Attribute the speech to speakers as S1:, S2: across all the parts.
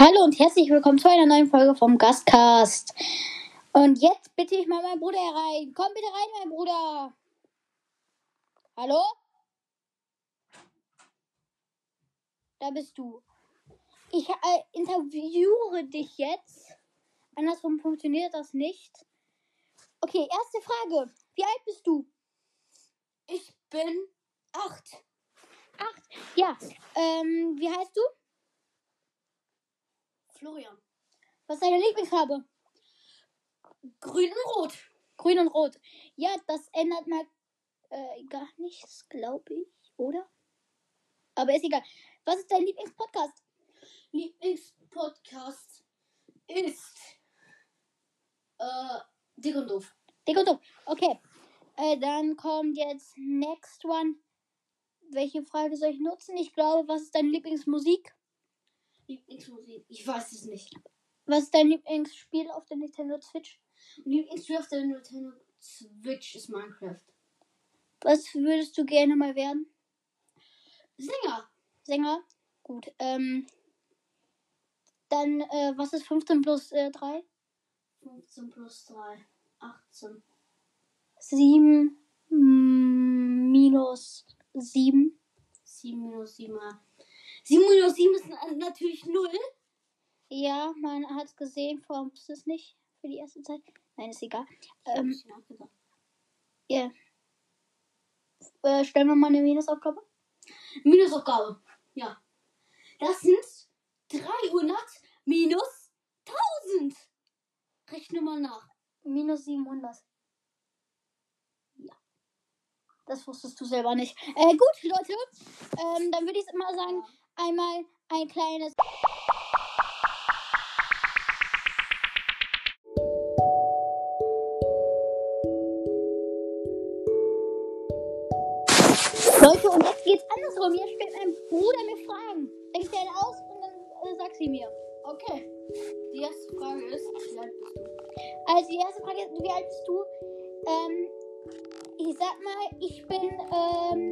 S1: Hallo und herzlich willkommen zu einer neuen Folge vom Gastcast. Und jetzt bitte ich mal meinen Bruder herein. Komm bitte rein, mein Bruder. Hallo? Da bist du. Ich äh, interviewe dich jetzt. Andersrum funktioniert das nicht. Okay, erste Frage. Wie alt bist du?
S2: Ich bin acht.
S1: Acht. Ja. Ähm, wie heißt du?
S2: Florian.
S1: Was ist deine Lieblingsfarbe?
S2: Grün und rot.
S1: Grün und Rot. Ja, das ändert mal äh, gar nichts, glaube ich, oder? Aber ist egal. Was ist dein Lieblingspodcast?
S2: Lieblingspodcast ist äh, Dick und Doof.
S1: Dick und doof. Okay. Äh, dann kommt jetzt next one. Welche Frage soll ich nutzen? Ich glaube, was ist deine Lieblingsmusik?
S2: Lieblingsmusik. Ich weiß es nicht.
S1: Was ist dein Lieblingsspiel auf der Nintendo Switch?
S2: Lieblingsspiel auf der Nintendo Switch ist Minecraft.
S1: Was würdest du gerne mal werden?
S2: Sänger.
S1: Sänger? Gut. Ähm, dann, äh, was ist 15 plus äh, 3?
S2: 15 plus 3. 18.
S1: 7 mm, minus 7.
S2: 7 minus 7. 7 minus 7 ist na- natürlich 0.
S1: Ja, man hat es gesehen, warum ist es nicht für die erste Zeit? Nein, ist egal.
S2: Ähm,
S1: Ähm, ja. Äh, stellen wir mal eine Minusaufgabe.
S2: Minusaufgabe. Ja. Das sind 300 minus 1000. Rechne mal nach.
S1: Minus 700. Ja. Das wusstest du selber nicht. Äh, gut, Leute. Ähm, dann würde ich mal sagen, einmal ein kleines. Leute, und jetzt geht's andersrum. Jetzt stellt mein Bruder mir Fragen. Dir eine aus und dann äh, sag sie mir.
S2: Okay. Die erste Frage ist, wie alt bist du?
S1: Also die erste Frage ist, wie alt bist du? Ähm, ich sag mal, ich bin ähm,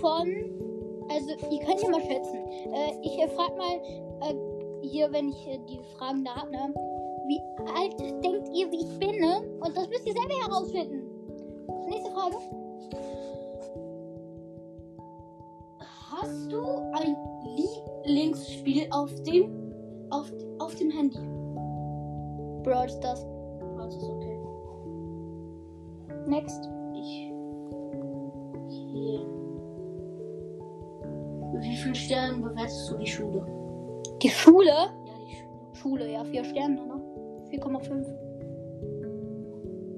S1: von, also ihr könnt ja mal schätzen. Äh, ich äh, frag mal äh, hier, wenn ich äh, die Fragen da hab, ne? Wie alt denkt ihr, wie ich bin, ne? Und das müsst ihr selber herausfinden. Nächste Frage.
S2: Hast du ein Lieblingsspiel auf dem auf, auf dem Handy?
S1: Brawl Stars.
S2: Das ist okay.
S1: Next.
S2: Ich. Hier. Mit wie vielen Sternen bewertest du die Schule?
S1: Die Schule.
S2: Ja, die Schule.
S1: Schule, ja, vier Sterne, ne? 4,5.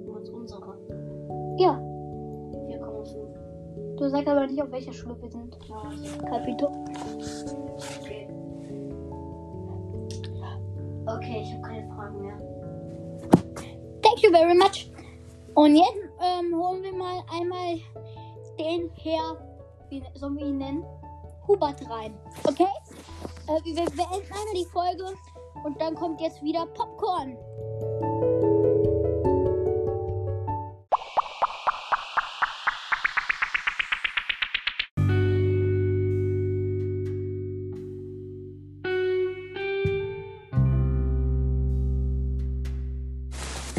S2: Was unsere?
S1: Ja.
S2: 4,5.
S1: Du sagst aber nicht, auf welcher Schule wir sind.
S2: Ja,
S1: Capito.
S2: okay. Okay, ich habe keine Fragen mehr.
S1: Thank you very much. Und jetzt ähm, holen wir mal einmal den Herr, wie sollen wir ihn nennen? Hubert rein. Okay? Äh, wir beenden einmal die Folge und dann kommt jetzt wieder Popcorn.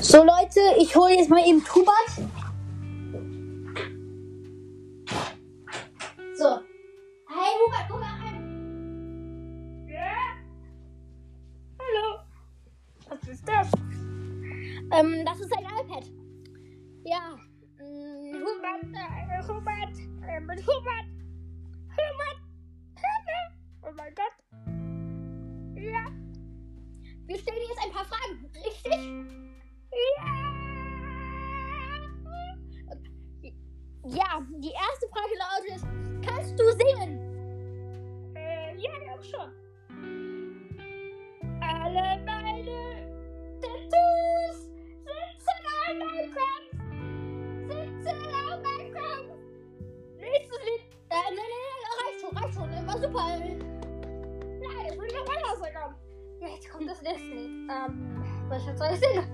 S1: So Leute, ich hole jetzt mal eben Hubert. Ist das? Ähm, das ist ein iPad. Ja. Mm, Hubert, äh, Hubert, ähm, Hubert, Hubert, Hubert. Oh mein Gott. Ja. Wir stellen jetzt ein paar Fragen, richtig? Ja. Ja, die erste Frage lautet, kannst du singen? Äh, ja, auch schon. Alle Jetzt kommt das nächste Lied. Ähm, was soll ich singen?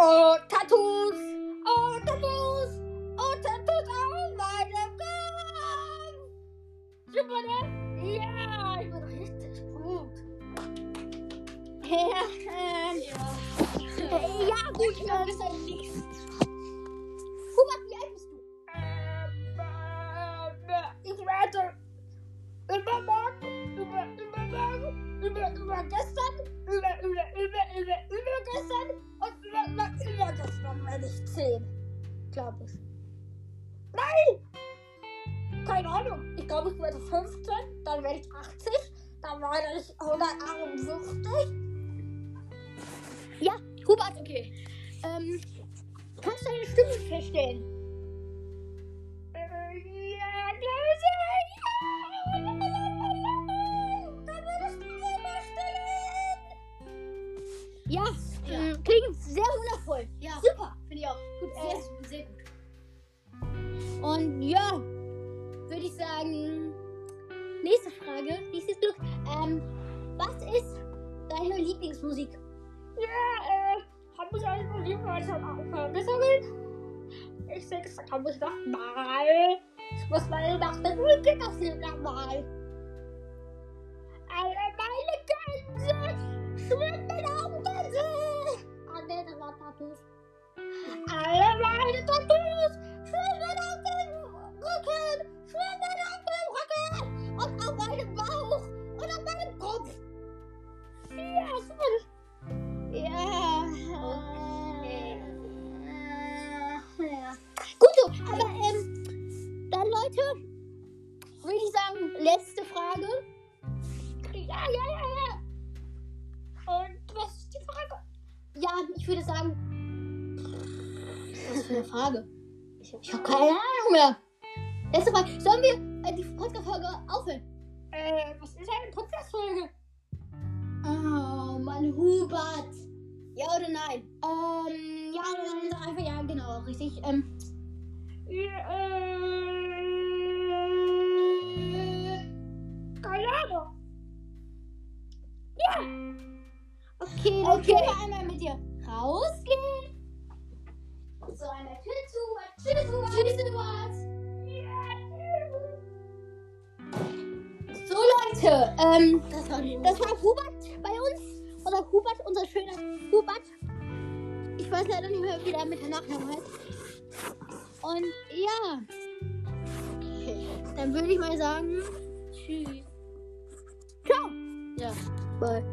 S1: Oh, Tattoos! Oh, Tattoos! Oh, Tattoos auf meinem Kopf! Super, ne? Ja,
S2: Ich bin richtig gut.
S1: ja, ähm,
S2: Ja.
S1: äh, ja gut.
S2: Ich glaube,
S1: Ähm,
S2: das ist ein.
S1: Hubert, wie alt bist du?
S3: Ich werde übermorgen, über, übermorgen, über, über gestern, über, über, über, über, übergestern und über, über, übergestern werde ich 10. Glaube ich. Nein! Keine Ahnung. Ich glaube, ich werde 15, dann werde ich 80, dann werde ich 151.
S1: Ja, Hubert, okay. Ähm, kannst du deine Stimme feststellen?
S3: Ja, Ja.
S1: ähm, klingt sehr wundervoll.
S2: Ja,
S1: Super.
S2: finde ich auch. Gut,
S1: Äh,
S2: sehr, sehr gut.
S1: Und ja, würde ich sagen, nächste Frage, nächstes Glück. Ähm, was ist deine Lieblingsmusik?
S3: Ja, äh, hab ich eigentlich nur lieb, weil ich halt auch verbessert Ich sechs, da kann ich noch mal. Ich muss mal nach der Brücke das Lied noch
S1: für eine Frage?
S3: Ich hab
S1: Ich habe keine Ahnung mehr. Letzte Frage. Sollen wir äh, die Podcast-Folge aufhören?
S3: Äh, was ist eine Podcast-Folge?
S1: Oh, Mann, Hubert. Ja oder nein? Ähm, ja, dann einfach ja, genau, richtig. Ähm,
S3: Ja, äh, keine Ahnung.
S1: okay, dann
S2: Okay.
S1: können wir einmal mit dir rausgehen. So, einmal Tür zu. Tschüss, Hubert. Tschüss, Hubert. So, Leute, ähm,
S2: Das war
S1: das war Hubert bei uns. Oder Hubert, unser schöner Hubert. Ich weiß leider nicht mehr, wie der mit der Nachname heißt. Und ja,
S2: Okay.
S1: dann würde ich mal sagen,
S2: Tschüss.
S1: ciao.
S2: Ja.
S1: Bye.